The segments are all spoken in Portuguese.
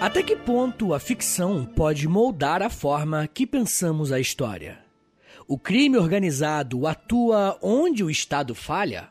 Até que ponto a ficção pode moldar a forma que pensamos a história? O crime organizado atua onde o Estado falha?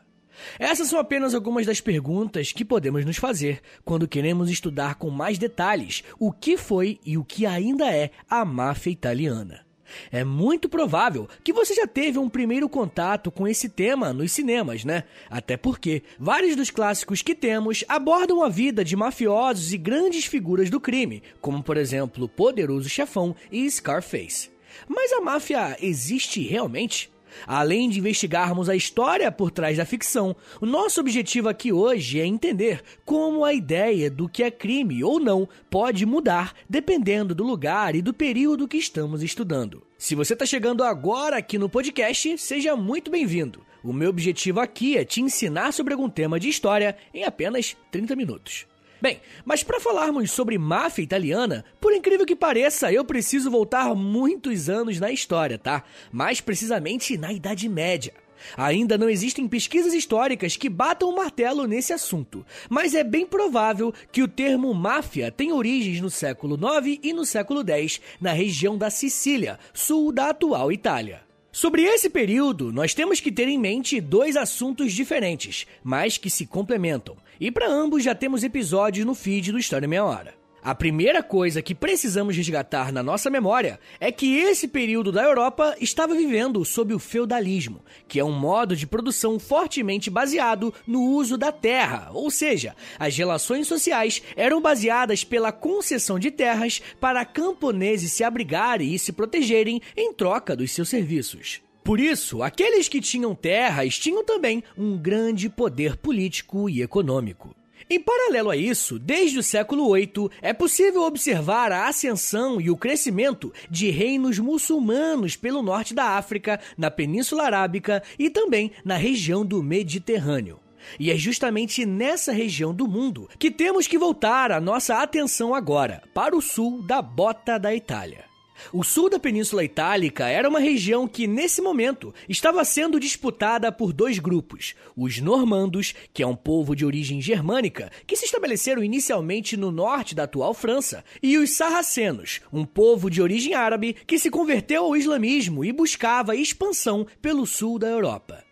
Essas são apenas algumas das perguntas que podemos nos fazer quando queremos estudar com mais detalhes o que foi e o que ainda é a máfia italiana. É muito provável que você já teve um primeiro contato com esse tema nos cinemas, né? Até porque vários dos clássicos que temos abordam a vida de mafiosos e grandes figuras do crime, como por exemplo Poderoso Chefão e Scarface. Mas a máfia existe realmente? Além de investigarmos a história por trás da ficção, o nosso objetivo aqui hoje é entender como a ideia do que é crime ou não pode mudar dependendo do lugar e do período que estamos estudando. Se você está chegando agora aqui no podcast, seja muito bem-vindo. O meu objetivo aqui é te ensinar sobre algum tema de história em apenas 30 minutos. Bem, mas para falarmos sobre máfia italiana, por incrível que pareça, eu preciso voltar muitos anos na história, tá? Mais precisamente na Idade Média. Ainda não existem pesquisas históricas que batam o martelo nesse assunto, mas é bem provável que o termo máfia tenha origens no século IX e no século X na região da Sicília, sul da atual Itália. Sobre esse período, nós temos que ter em mente dois assuntos diferentes, mas que se complementam. E para ambos já temos episódios no feed do História Meia Hora. A primeira coisa que precisamos resgatar na nossa memória é que esse período da Europa estava vivendo sob o feudalismo, que é um modo de produção fortemente baseado no uso da terra, ou seja, as relações sociais eram baseadas pela concessão de terras para camponeses se abrigarem e se protegerem em troca dos seus serviços. Por isso, aqueles que tinham terras tinham também um grande poder político e econômico. Em paralelo a isso, desde o século VIII, é possível observar a ascensão e o crescimento de reinos muçulmanos pelo norte da África, na Península Arábica e também na região do Mediterrâneo. E é justamente nessa região do mundo que temos que voltar a nossa atenção agora, para o sul da bota da Itália. O sul da Península Itálica era uma região que, nesse momento, estava sendo disputada por dois grupos: os normandos, que é um povo de origem germânica, que se estabeleceram inicialmente no norte da atual França, e os sarracenos, um povo de origem árabe que se converteu ao islamismo e buscava expansão pelo sul da Europa.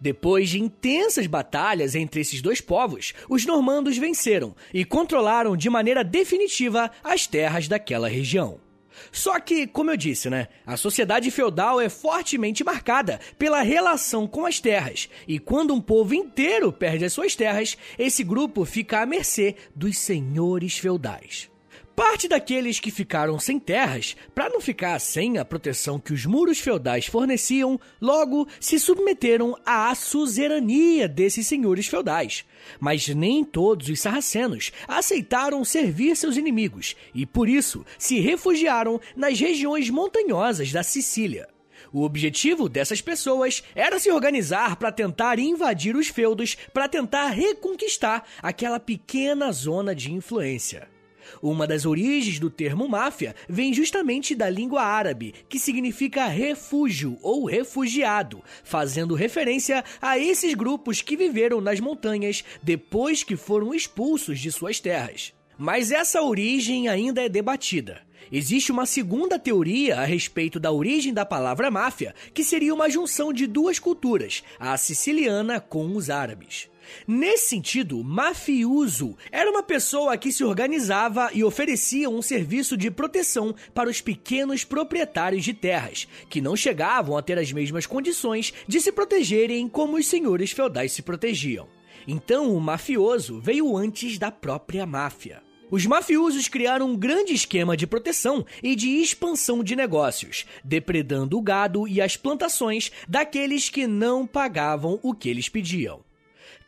Depois de intensas batalhas entre esses dois povos, os normandos venceram e controlaram de maneira definitiva as terras daquela região. Só que, como eu disse, né, a sociedade feudal é fortemente marcada pela relação com as terras, e quando um povo inteiro perde as suas terras, esse grupo fica à mercê dos senhores feudais. Parte daqueles que ficaram sem terras, para não ficar sem a proteção que os muros feudais forneciam, logo se submeteram à suzerania desses senhores feudais. Mas nem todos os sarracenos aceitaram servir seus inimigos e, por isso, se refugiaram nas regiões montanhosas da Sicília. O objetivo dessas pessoas era se organizar para tentar invadir os feudos para tentar reconquistar aquela pequena zona de influência. Uma das origens do termo máfia vem justamente da língua árabe, que significa refúgio ou refugiado, fazendo referência a esses grupos que viveram nas montanhas depois que foram expulsos de suas terras. Mas essa origem ainda é debatida. Existe uma segunda teoria a respeito da origem da palavra máfia, que seria uma junção de duas culturas, a siciliana com os árabes. Nesse sentido, mafioso era uma pessoa que se organizava e oferecia um serviço de proteção para os pequenos proprietários de terras, que não chegavam a ter as mesmas condições de se protegerem como os senhores feudais se protegiam. Então, o mafioso veio antes da própria máfia. Os mafiosos criaram um grande esquema de proteção e de expansão de negócios, depredando o gado e as plantações daqueles que não pagavam o que eles pediam.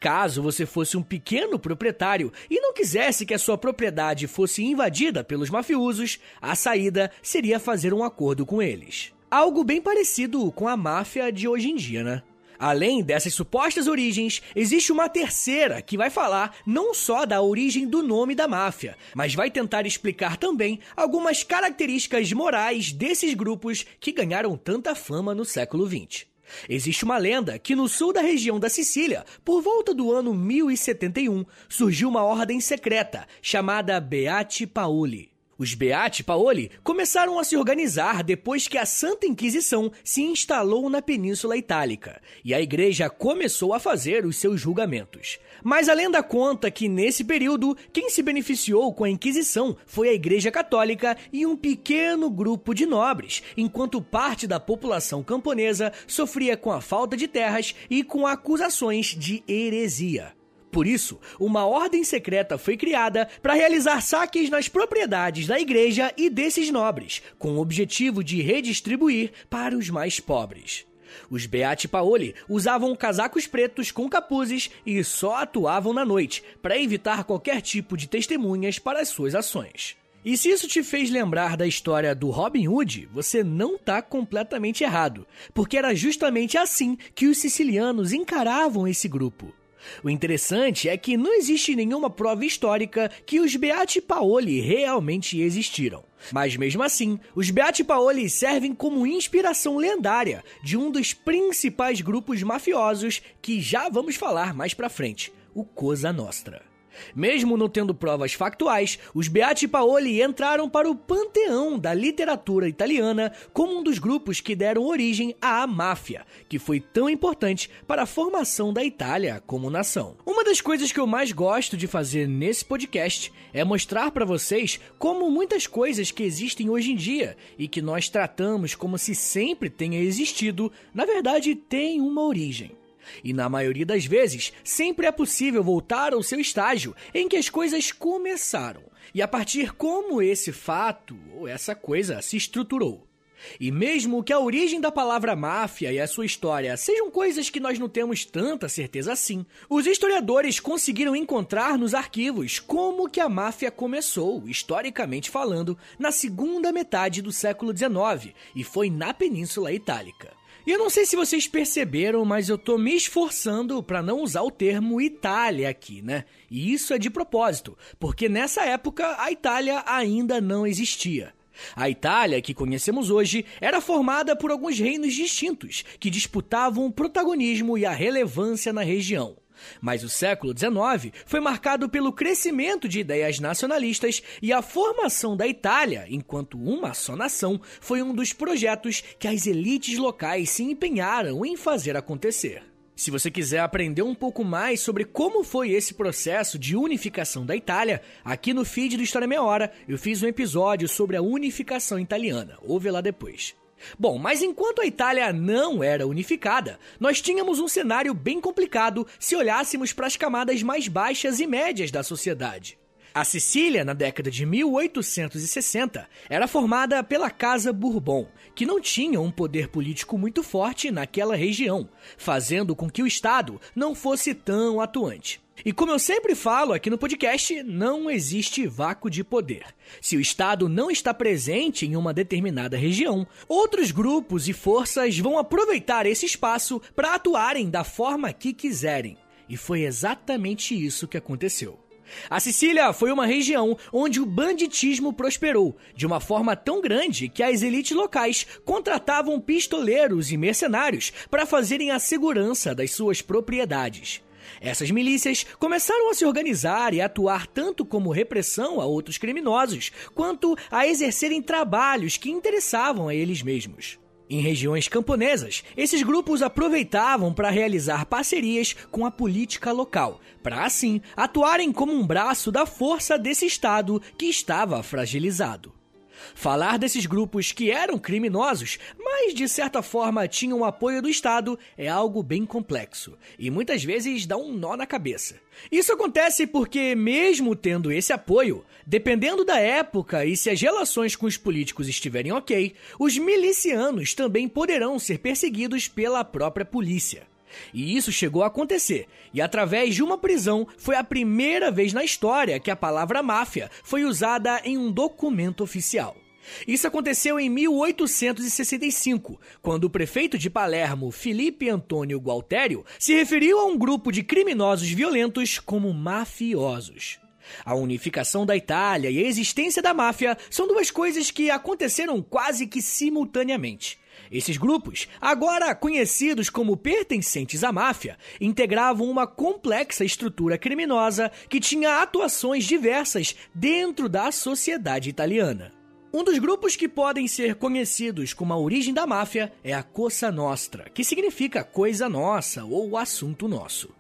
Caso você fosse um pequeno proprietário e não quisesse que a sua propriedade fosse invadida pelos mafiosos, a saída seria fazer um acordo com eles. Algo bem parecido com a máfia de hoje em dia, né? Além dessas supostas origens, existe uma terceira que vai falar não só da origem do nome da máfia, mas vai tentar explicar também algumas características morais desses grupos que ganharam tanta fama no século XX. Existe uma lenda que no sul da região da Sicília, por volta do ano 1071, surgiu uma ordem secreta chamada Beati Paoli. Os Beati Paoli começaram a se organizar depois que a Santa Inquisição se instalou na Península Itálica e a igreja começou a fazer os seus julgamentos. Mas a lenda conta que nesse período quem se beneficiou com a Inquisição foi a Igreja Católica e um pequeno grupo de nobres, enquanto parte da população camponesa sofria com a falta de terras e com acusações de heresia. Por isso, uma ordem secreta foi criada para realizar saques nas propriedades da igreja e desses nobres, com o objetivo de redistribuir para os mais pobres. Os Beati Paoli usavam casacos pretos com capuzes e só atuavam na noite, para evitar qualquer tipo de testemunhas para as suas ações. E se isso te fez lembrar da história do Robin Hood, você não está completamente errado, porque era justamente assim que os sicilianos encaravam esse grupo. O interessante é que não existe nenhuma prova histórica que os Beati Paoli realmente existiram. Mas mesmo assim, os Beati Paoli servem como inspiração lendária de um dos principais grupos mafiosos que já vamos falar mais pra frente, o Cosa Nostra. Mesmo não tendo provas factuais, os Beati Paoli entraram para o panteão da literatura italiana como um dos grupos que deram origem à máfia, que foi tão importante para a formação da Itália como nação. Uma das coisas que eu mais gosto de fazer nesse podcast é mostrar para vocês como muitas coisas que existem hoje em dia e que nós tratamos como se sempre tenha existido, na verdade têm uma origem. E na maioria das vezes, sempre é possível voltar ao seu estágio em que as coisas começaram e a partir como esse fato ou essa coisa se estruturou. E mesmo que a origem da palavra máfia e a sua história sejam coisas que nós não temos tanta certeza assim, os historiadores conseguiram encontrar nos arquivos como que a máfia começou, historicamente falando, na segunda metade do século XIX e foi na Península Itálica. E eu não sei se vocês perceberam, mas eu tô me esforçando para não usar o termo Itália aqui, né? E isso é de propósito, porque nessa época a Itália ainda não existia. A Itália, que conhecemos hoje, era formada por alguns reinos distintos, que disputavam o protagonismo e a relevância na região. Mas o século XIX foi marcado pelo crescimento de ideias nacionalistas e a formação da Itália, enquanto uma só nação, foi um dos projetos que as elites locais se empenharam em fazer acontecer. Se você quiser aprender um pouco mais sobre como foi esse processo de unificação da Itália, aqui no feed do História Meia Hora eu fiz um episódio sobre a unificação italiana. Ouve lá depois. Bom, mas enquanto a Itália não era unificada, nós tínhamos um cenário bem complicado se olhássemos para as camadas mais baixas e médias da sociedade. A Sicília, na década de 1860, era formada pela Casa Bourbon, que não tinha um poder político muito forte naquela região, fazendo com que o Estado não fosse tão atuante. E como eu sempre falo aqui no podcast, não existe vácuo de poder. Se o Estado não está presente em uma determinada região, outros grupos e forças vão aproveitar esse espaço para atuarem da forma que quiserem. E foi exatamente isso que aconteceu. A Sicília foi uma região onde o banditismo prosperou, de uma forma tão grande que as elites locais contratavam pistoleiros e mercenários para fazerem a segurança das suas propriedades. Essas milícias começaram a se organizar e atuar tanto como repressão a outros criminosos, quanto a exercerem trabalhos que interessavam a eles mesmos. Em regiões camponesas, esses grupos aproveitavam para realizar parcerias com a política local, para assim atuarem como um braço da força desse Estado que estava fragilizado. Falar desses grupos que eram criminosos, mas de certa forma tinham apoio do Estado, é algo bem complexo e muitas vezes dá um nó na cabeça. Isso acontece porque, mesmo tendo esse apoio, dependendo da época e se as relações com os políticos estiverem ok, os milicianos também poderão ser perseguidos pela própria polícia. E isso chegou a acontecer, e através de uma prisão foi a primeira vez na história que a palavra máfia foi usada em um documento oficial. Isso aconteceu em 1865, quando o prefeito de Palermo, Felipe Antônio Gualtério, se referiu a um grupo de criminosos violentos como mafiosos. A unificação da Itália e a existência da máfia são duas coisas que aconteceram quase que simultaneamente. Esses grupos, agora conhecidos como pertencentes à máfia, integravam uma complexa estrutura criminosa que tinha atuações diversas dentro da sociedade italiana. Um dos grupos que podem ser conhecidos como a origem da máfia é a Cosa Nostra, que significa coisa nossa ou assunto nosso.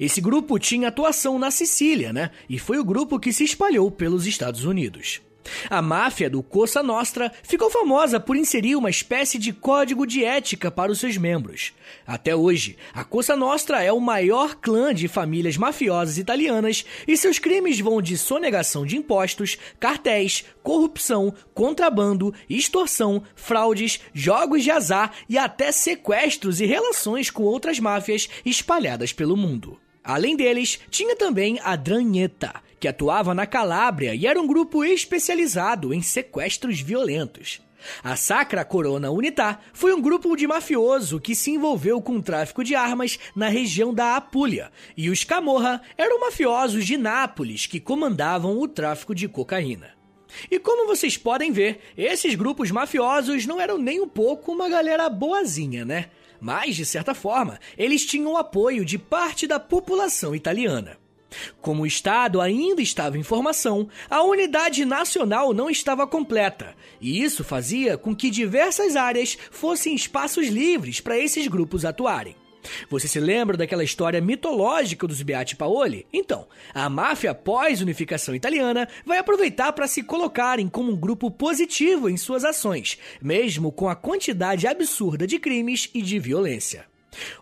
Esse grupo tinha atuação na Sicília, né? E foi o grupo que se espalhou pelos Estados Unidos. A máfia do Cosa Nostra ficou famosa por inserir uma espécie de código de ética para os seus membros. Até hoje, a Cosa Nostra é o maior clã de famílias mafiosas italianas e seus crimes vão de sonegação de impostos, cartéis, corrupção, contrabando, extorsão, fraudes, jogos de azar e até sequestros e relações com outras máfias espalhadas pelo mundo. Além deles, tinha também a Dranheta, que atuava na Calábria e era um grupo especializado em sequestros violentos. A Sacra Corona Unità foi um grupo de mafioso que se envolveu com o tráfico de armas na região da Apulia, e os Camorra eram mafiosos de Nápoles que comandavam o tráfico de cocaína. E como vocês podem ver, esses grupos mafiosos não eram nem um pouco uma galera boazinha, né? mas, de certa forma, eles tinham o apoio de parte da população italiana. Como o Estado ainda estava em formação, a unidade nacional não estava completa, e isso fazia com que diversas áreas fossem espaços livres para esses grupos atuarem. Você se lembra daquela história mitológica dos Beati Paoli? Então, a máfia pós-unificação italiana vai aproveitar para se colocarem como um grupo positivo em suas ações, mesmo com a quantidade absurda de crimes e de violência.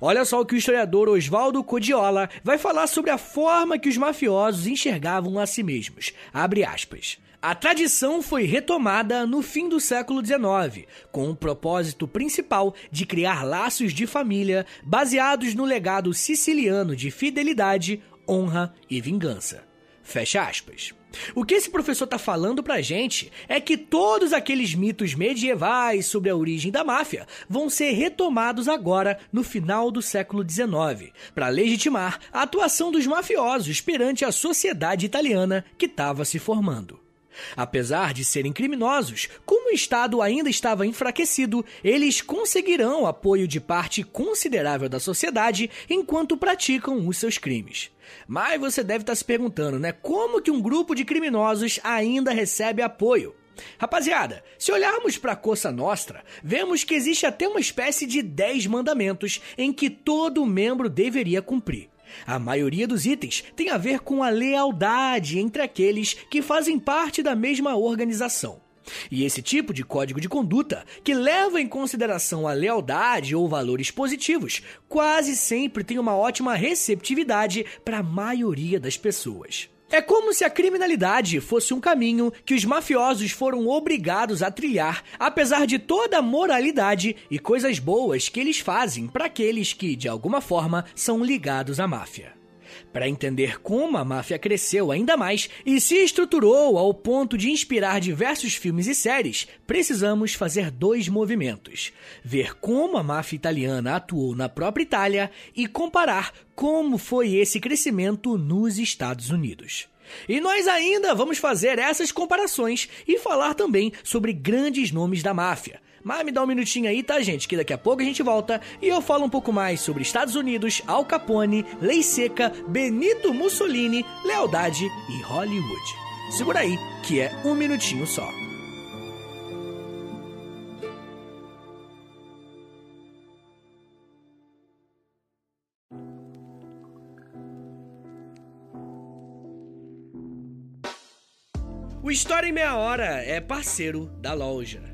Olha só o que o historiador Oswaldo Codiola vai falar sobre a forma que os mafiosos enxergavam a si mesmos. Abre aspas. A tradição foi retomada no fim do século XIX, com o propósito principal de criar laços de família baseados no legado siciliano de fidelidade, honra e vingança. Fecha aspas. O que esse professor está falando pra gente é que todos aqueles mitos medievais sobre a origem da máfia vão ser retomados agora no final do século XIX, para legitimar a atuação dos mafiosos perante a sociedade italiana que estava se formando. Apesar de serem criminosos, como Estado ainda estava enfraquecido, eles conseguirão apoio de parte considerável da sociedade enquanto praticam os seus crimes. Mas você deve estar se perguntando, né? Como que um grupo de criminosos ainda recebe apoio? Rapaziada, se olharmos para a Coça Nostra, vemos que existe até uma espécie de 10 mandamentos em que todo membro deveria cumprir. A maioria dos itens tem a ver com a lealdade entre aqueles que fazem parte da mesma organização. E esse tipo de código de conduta, que leva em consideração a lealdade ou valores positivos, quase sempre tem uma ótima receptividade para a maioria das pessoas. É como se a criminalidade fosse um caminho que os mafiosos foram obrigados a trilhar, apesar de toda a moralidade e coisas boas que eles fazem para aqueles que, de alguma forma, são ligados à máfia. Para entender como a máfia cresceu ainda mais e se estruturou ao ponto de inspirar diversos filmes e séries, precisamos fazer dois movimentos: ver como a máfia italiana atuou na própria Itália e comparar como foi esse crescimento nos Estados Unidos. E nós ainda vamos fazer essas comparações e falar também sobre grandes nomes da máfia, mas me dá um minutinho aí, tá, gente? Que daqui a pouco a gente volta e eu falo um pouco mais sobre Estados Unidos, Al Capone, Lei Seca, Benito Mussolini, lealdade e Hollywood. Segura aí, que é um minutinho só. O História em Meia Hora é parceiro da loja.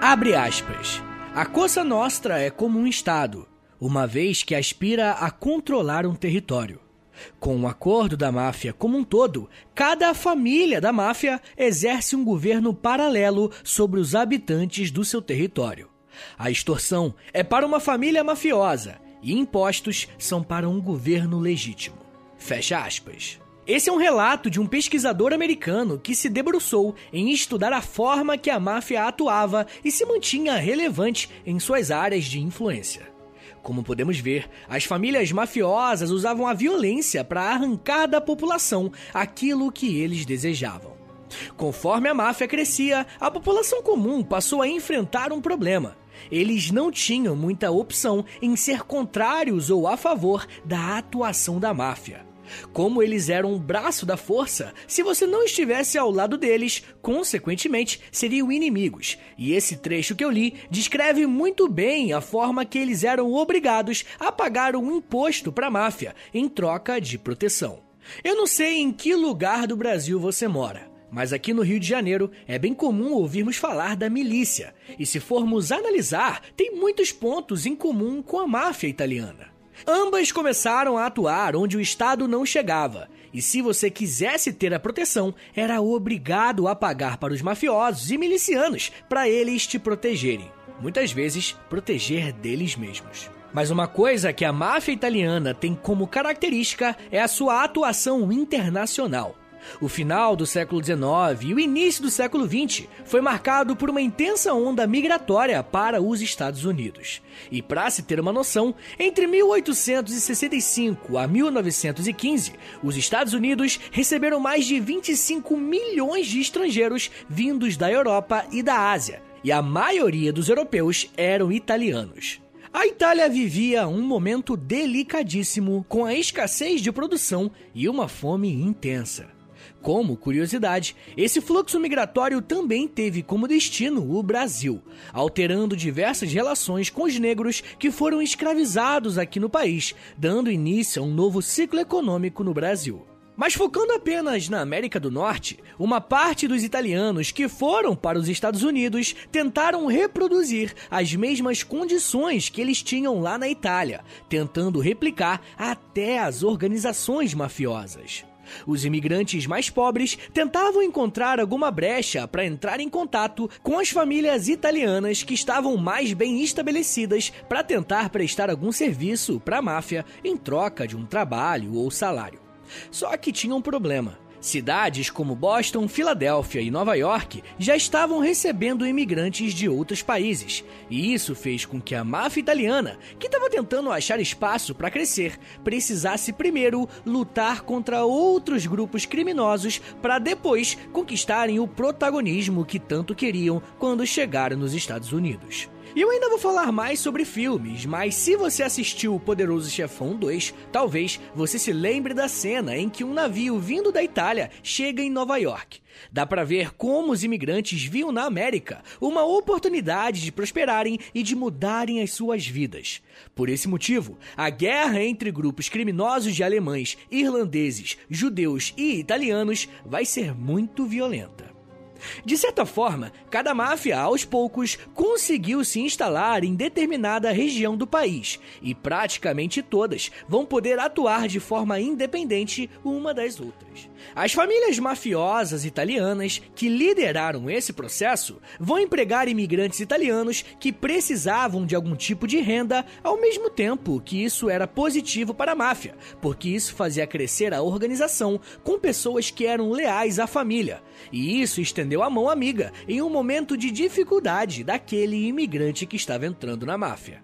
Abre aspas. A Cosa Nostra é como um Estado, uma vez que aspira a controlar um território. Com o um acordo da máfia como um todo, cada família da máfia exerce um governo paralelo sobre os habitantes do seu território. A extorsão é para uma família mafiosa e impostos são para um governo legítimo. Fecha aspas. Esse é um relato de um pesquisador americano que se debruçou em estudar a forma que a máfia atuava e se mantinha relevante em suas áreas de influência. Como podemos ver, as famílias mafiosas usavam a violência para arrancar da população aquilo que eles desejavam. Conforme a máfia crescia, a população comum passou a enfrentar um problema. Eles não tinham muita opção em ser contrários ou a favor da atuação da máfia. Como eles eram um braço da força, se você não estivesse ao lado deles, consequentemente seriam inimigos. E esse trecho que eu li descreve muito bem a forma que eles eram obrigados a pagar um imposto para a máfia em troca de proteção. Eu não sei em que lugar do Brasil você mora. Mas aqui no Rio de Janeiro é bem comum ouvirmos falar da milícia, e se formos analisar, tem muitos pontos em comum com a máfia italiana. Ambas começaram a atuar onde o Estado não chegava, e se você quisesse ter a proteção, era obrigado a pagar para os mafiosos e milicianos para eles te protegerem. Muitas vezes, proteger deles mesmos. Mas uma coisa que a máfia italiana tem como característica é a sua atuação internacional. O final do século XIX e o início do século XX foi marcado por uma intensa onda migratória para os Estados Unidos. E para se ter uma noção, entre 1865 a 1915, os Estados Unidos receberam mais de 25 milhões de estrangeiros vindos da Europa e da Ásia, e a maioria dos europeus eram italianos. A Itália vivia um momento delicadíssimo com a escassez de produção e uma fome intensa. Como curiosidade, esse fluxo migratório também teve como destino o Brasil, alterando diversas relações com os negros que foram escravizados aqui no país, dando início a um novo ciclo econômico no Brasil. Mas focando apenas na América do Norte, uma parte dos italianos que foram para os Estados Unidos tentaram reproduzir as mesmas condições que eles tinham lá na Itália, tentando replicar até as organizações mafiosas. Os imigrantes mais pobres tentavam encontrar alguma brecha para entrar em contato com as famílias italianas que estavam mais bem estabelecidas para tentar prestar algum serviço para a máfia em troca de um trabalho ou salário. Só que tinha um problema. Cidades como Boston, Filadélfia e Nova York já estavam recebendo imigrantes de outros países, e isso fez com que a máfia italiana, que estava tentando achar espaço para crescer, precisasse primeiro lutar contra outros grupos criminosos para depois conquistarem o protagonismo que tanto queriam quando chegaram nos Estados Unidos. E eu ainda vou falar mais sobre filmes, mas se você assistiu O Poderoso Chefão 2, talvez você se lembre da cena em que um navio vindo da Itália chega em Nova York. Dá para ver como os imigrantes viam na América uma oportunidade de prosperarem e de mudarem as suas vidas. Por esse motivo, a guerra entre grupos criminosos de alemães, irlandeses, judeus e italianos vai ser muito violenta. De certa forma, cada máfia, aos poucos, conseguiu se instalar em determinada região do país, e praticamente todas vão poder atuar de forma independente uma das outras. As famílias mafiosas italianas que lideraram esse processo vão empregar imigrantes italianos que precisavam de algum tipo de renda, ao mesmo tempo que isso era positivo para a máfia, porque isso fazia crescer a organização com pessoas que eram leais à família, e isso estendeu a mão amiga em um momento de dificuldade daquele imigrante que estava entrando na máfia.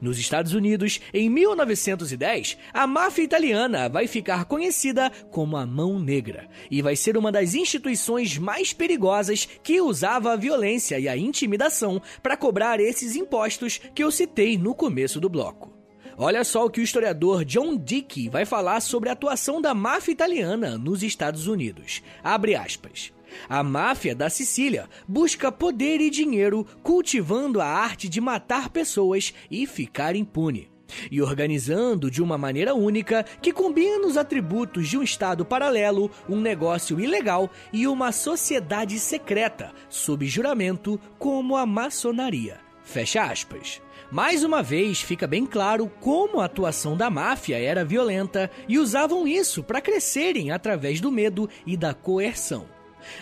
Nos Estados Unidos, em 1910, a máfia italiana vai ficar conhecida como a Mão Negra e vai ser uma das instituições mais perigosas que usava a violência e a intimidação para cobrar esses impostos que eu citei no começo do bloco. Olha só o que o historiador John Dickey vai falar sobre a atuação da máfia italiana nos Estados Unidos. Abre aspas. A máfia da Sicília busca poder e dinheiro cultivando a arte de matar pessoas e ficar impune. E organizando de uma maneira única que combina os atributos de um Estado paralelo, um negócio ilegal e uma sociedade secreta, sob juramento, como a maçonaria. Fecha aspas. Mais uma vez, fica bem claro como a atuação da máfia era violenta e usavam isso para crescerem através do medo e da coerção.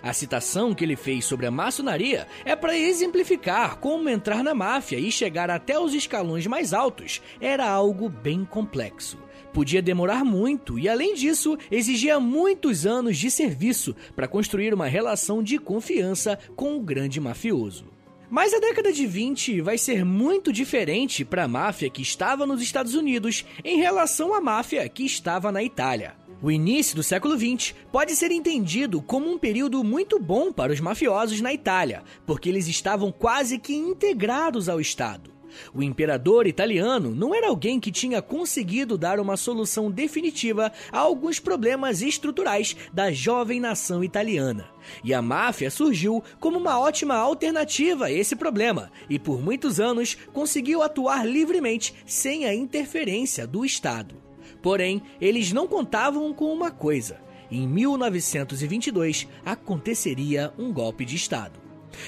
A citação que ele fez sobre a maçonaria é para exemplificar como entrar na máfia e chegar até os escalões mais altos era algo bem complexo. Podia demorar muito e, além disso, exigia muitos anos de serviço para construir uma relação de confiança com o grande mafioso. Mas a década de 20 vai ser muito diferente para a máfia que estava nos Estados Unidos em relação à máfia que estava na Itália. O início do século XX pode ser entendido como um período muito bom para os mafiosos na Itália, porque eles estavam quase que integrados ao Estado. O imperador italiano não era alguém que tinha conseguido dar uma solução definitiva a alguns problemas estruturais da jovem nação italiana. E a máfia surgiu como uma ótima alternativa a esse problema e por muitos anos conseguiu atuar livremente sem a interferência do Estado. Porém, eles não contavam com uma coisa: em 1922 aconteceria um golpe de Estado.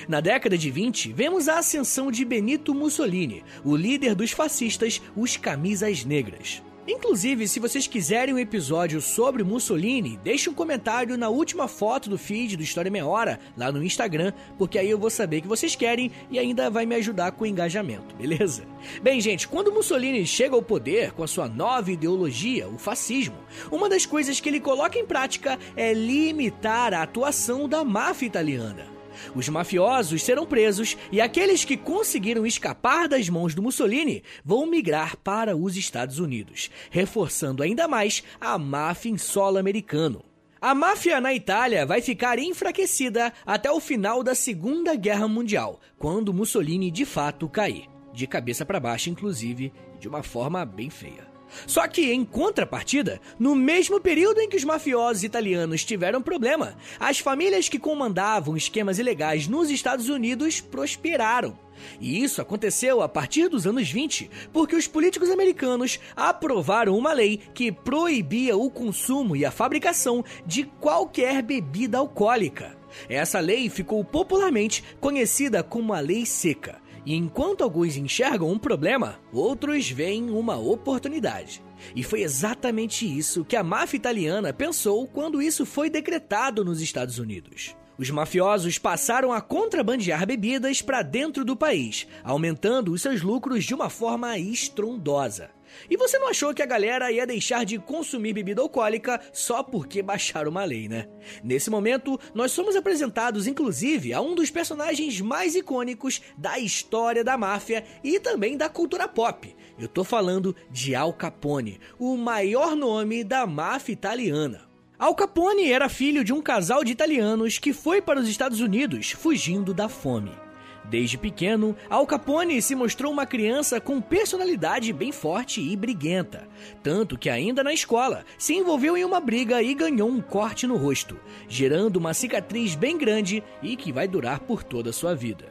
Na década de 20, vemos a ascensão de Benito Mussolini, o líder dos fascistas, os Camisas Negras. Inclusive, se vocês quiserem um episódio sobre Mussolini, deixe um comentário na última foto do feed do História Meia Hora, lá no Instagram, porque aí eu vou saber que vocês querem e ainda vai me ajudar com o engajamento, beleza? Bem, gente, quando Mussolini chega ao poder com a sua nova ideologia, o fascismo, uma das coisas que ele coloca em prática é limitar a atuação da máfia italiana. Os mafiosos serão presos e aqueles que conseguiram escapar das mãos do Mussolini vão migrar para os Estados Unidos, reforçando ainda mais a máfia em solo americano. A máfia na Itália vai ficar enfraquecida até o final da Segunda Guerra Mundial, quando Mussolini de fato cair. De cabeça para baixo, inclusive, de uma forma bem feia. Só que, em contrapartida, no mesmo período em que os mafiosos italianos tiveram problema, as famílias que comandavam esquemas ilegais nos Estados Unidos prosperaram. E isso aconteceu a partir dos anos 20, porque os políticos americanos aprovaram uma lei que proibia o consumo e a fabricação de qualquer bebida alcoólica. Essa lei ficou popularmente conhecida como a Lei Seca. E enquanto alguns enxergam um problema, outros veem uma oportunidade. E foi exatamente isso que a máfia italiana pensou quando isso foi decretado nos Estados Unidos. Os mafiosos passaram a contrabandear bebidas para dentro do país, aumentando os seus lucros de uma forma estrondosa. E você não achou que a galera ia deixar de consumir bebida alcoólica só porque baixaram uma lei, né? Nesse momento, nós somos apresentados inclusive a um dos personagens mais icônicos da história da máfia e também da cultura pop. Eu tô falando de Al Capone, o maior nome da máfia italiana. Al Capone era filho de um casal de italianos que foi para os Estados Unidos fugindo da fome. Desde pequeno, Al Capone se mostrou uma criança com personalidade bem forte e briguenta, tanto que ainda na escola se envolveu em uma briga e ganhou um corte no rosto, gerando uma cicatriz bem grande e que vai durar por toda a sua vida.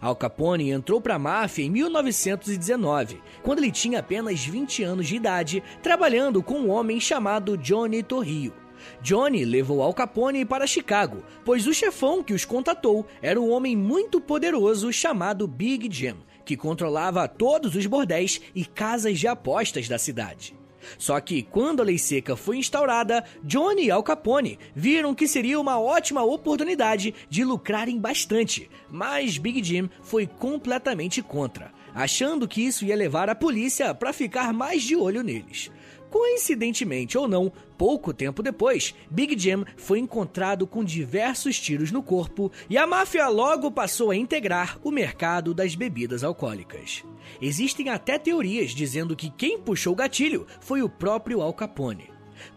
Al Capone entrou para a máfia em 1919, quando ele tinha apenas 20 anos de idade, trabalhando com um homem chamado Johnny Torrio. Johnny levou Al Capone para Chicago, pois o chefão que os contatou era um homem muito poderoso chamado Big Jim, que controlava todos os bordéis e casas de apostas da cidade. Só que quando a lei seca foi instaurada, Johnny e Al Capone viram que seria uma ótima oportunidade de lucrarem bastante, mas Big Jim foi completamente contra, achando que isso ia levar a polícia para ficar mais de olho neles. Coincidentemente ou não, pouco tempo depois, Big Jim foi encontrado com diversos tiros no corpo e a máfia logo passou a integrar o mercado das bebidas alcoólicas. Existem até teorias dizendo que quem puxou o gatilho foi o próprio Al Capone.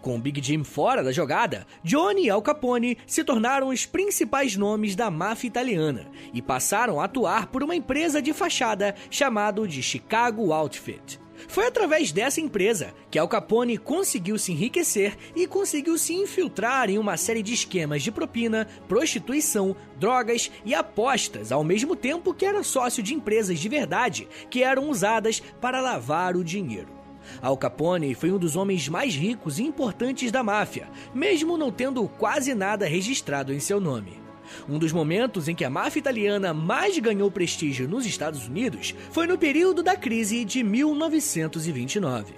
Com Big Jim fora da jogada, Johnny e Al Capone se tornaram os principais nomes da máfia italiana e passaram a atuar por uma empresa de fachada chamada de Chicago Outfit. Foi através dessa empresa que Al Capone conseguiu se enriquecer e conseguiu se infiltrar em uma série de esquemas de propina, prostituição, drogas e apostas, ao mesmo tempo que era sócio de empresas de verdade que eram usadas para lavar o dinheiro. Al Capone foi um dos homens mais ricos e importantes da máfia, mesmo não tendo quase nada registrado em seu nome. Um dos momentos em que a máfia italiana mais ganhou prestígio nos Estados Unidos foi no período da crise de 1929.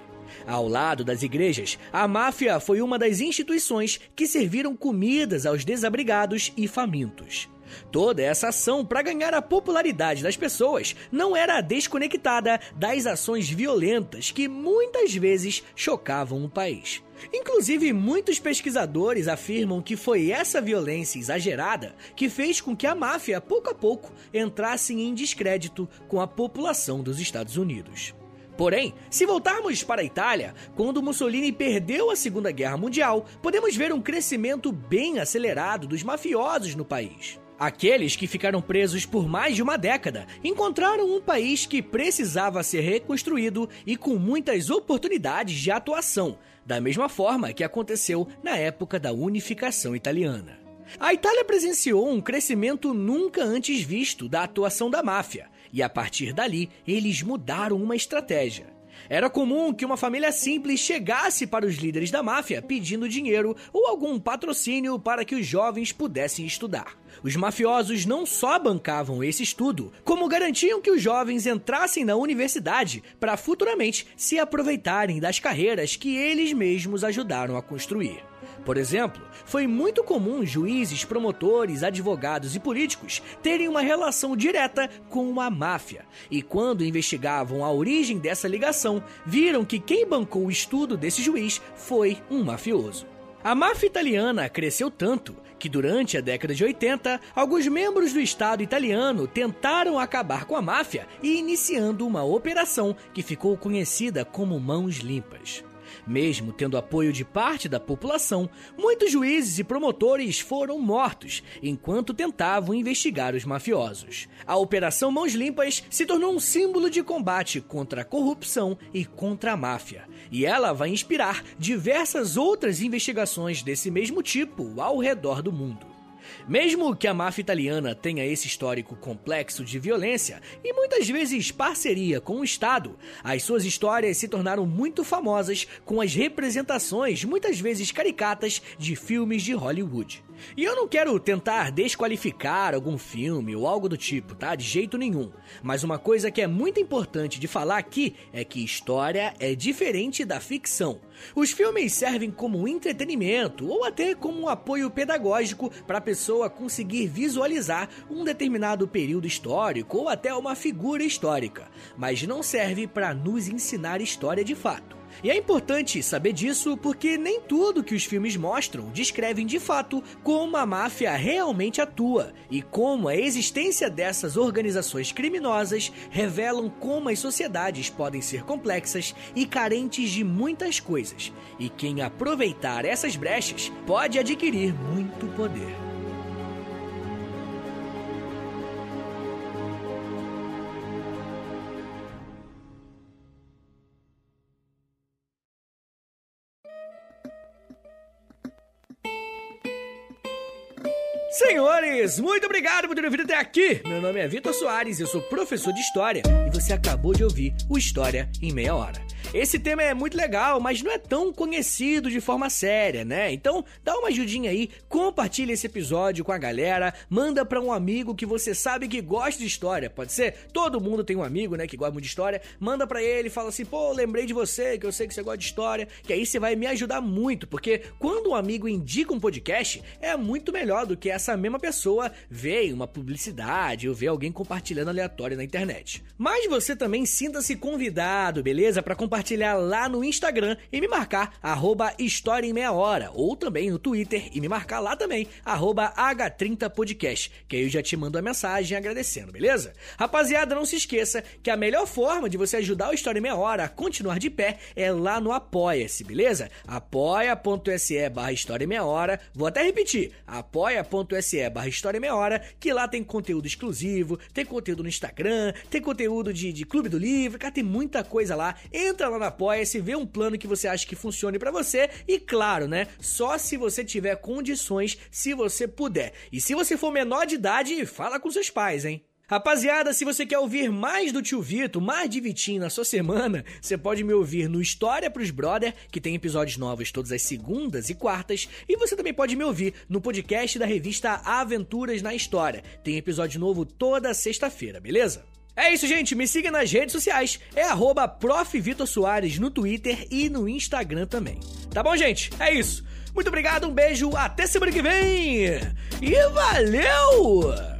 Ao lado das igrejas, a máfia foi uma das instituições que serviram comidas aos desabrigados e famintos. Toda essa ação para ganhar a popularidade das pessoas não era desconectada das ações violentas que muitas vezes chocavam o país. Inclusive, muitos pesquisadores afirmam que foi essa violência exagerada que fez com que a máfia, pouco a pouco, entrasse em descrédito com a população dos Estados Unidos. Porém, se voltarmos para a Itália, quando Mussolini perdeu a Segunda Guerra Mundial, podemos ver um crescimento bem acelerado dos mafiosos no país. Aqueles que ficaram presos por mais de uma década encontraram um país que precisava ser reconstruído e com muitas oportunidades de atuação, da mesma forma que aconteceu na época da unificação italiana. A Itália presenciou um crescimento nunca antes visto da atuação da máfia, e a partir dali eles mudaram uma estratégia. Era comum que uma família simples chegasse para os líderes da máfia pedindo dinheiro ou algum patrocínio para que os jovens pudessem estudar. Os mafiosos não só bancavam esse estudo, como garantiam que os jovens entrassem na universidade para futuramente se aproveitarem das carreiras que eles mesmos ajudaram a construir. Por exemplo, foi muito comum juízes, promotores, advogados e políticos terem uma relação direta com a máfia. E quando investigavam a origem dessa ligação, viram que quem bancou o estudo desse juiz foi um mafioso. A máfia italiana cresceu tanto que durante a década de 80, alguns membros do Estado italiano tentaram acabar com a máfia e iniciando uma operação que ficou conhecida como Mãos Limpas. Mesmo tendo apoio de parte da população, muitos juízes e promotores foram mortos enquanto tentavam investigar os mafiosos. A Operação Mãos Limpas se tornou um símbolo de combate contra a corrupção e contra a máfia, e ela vai inspirar diversas outras investigações desse mesmo tipo ao redor do mundo. Mesmo que a máfia italiana tenha esse histórico complexo de violência e muitas vezes parceria com o Estado, as suas histórias se tornaram muito famosas com as representações, muitas vezes caricatas, de filmes de Hollywood. E eu não quero tentar desqualificar algum filme ou algo do tipo, tá? De jeito nenhum. Mas uma coisa que é muito importante de falar aqui é que história é diferente da ficção. Os filmes servem como entretenimento ou até como um apoio pedagógico para a pessoa conseguir visualizar um determinado período histórico ou até uma figura histórica, mas não serve para nos ensinar história de fato. E é importante saber disso porque nem tudo que os filmes mostram descrevem de fato como a máfia realmente atua e como a existência dessas organizações criminosas revelam como as sociedades podem ser complexas e carentes de muitas coisas, e quem aproveitar essas brechas pode adquirir muito poder. Senhores, muito obrigado por terem vindo até aqui. Meu nome é Vitor Soares, eu sou professor de História e você acabou de ouvir o História em Meia Hora. Esse tema é muito legal, mas não é tão conhecido de forma séria, né? Então, dá uma ajudinha aí, compartilha esse episódio com a galera, manda para um amigo que você sabe que gosta de história, pode ser? Todo mundo tem um amigo, né, que gosta muito de história. Manda para ele, fala assim: "Pô, lembrei de você, que eu sei que você gosta de história", que aí você vai me ajudar muito, porque quando um amigo indica um podcast, é muito melhor do que essa mesma pessoa ver uma publicidade ou ver alguém compartilhando aleatório na internet. Mas você também sinta-se convidado, beleza? Para compartilhar lá no Instagram e me marcar, arroba História em Meia Hora, ou também no Twitter e me marcar lá também, arroba H30podcast, que aí eu já te mando a mensagem agradecendo, beleza? Rapaziada, não se esqueça que a melhor forma de você ajudar o História em Meia Hora a continuar de pé é lá no Apoia-se, beleza? apoia.se barra História em Meia Hora, vou até repetir, apoia.se barra História Meia Hora, que lá tem conteúdo exclusivo, tem conteúdo no Instagram, tem conteúdo de, de Clube do Livro, cara, tem muita coisa lá. Entra lá no Apoia-se, vê um plano que você acha que funcione para você e, claro, né, só se você tiver condições, se você puder. E se você for menor de idade, fala com seus pais, hein? Rapaziada, se você quer ouvir mais do Tio Vito, mais de Vitinho na sua semana, você pode me ouvir no História pros Brother, que tem episódios novos todas as segundas e quartas, e você também pode me ouvir no podcast da revista Aventuras na História. Tem episódio novo toda sexta-feira, beleza? É isso, gente. Me siga nas redes sociais. É arroba no Twitter e no Instagram também. Tá bom, gente? É isso. Muito obrigado, um beijo, até semana que vem! E valeu!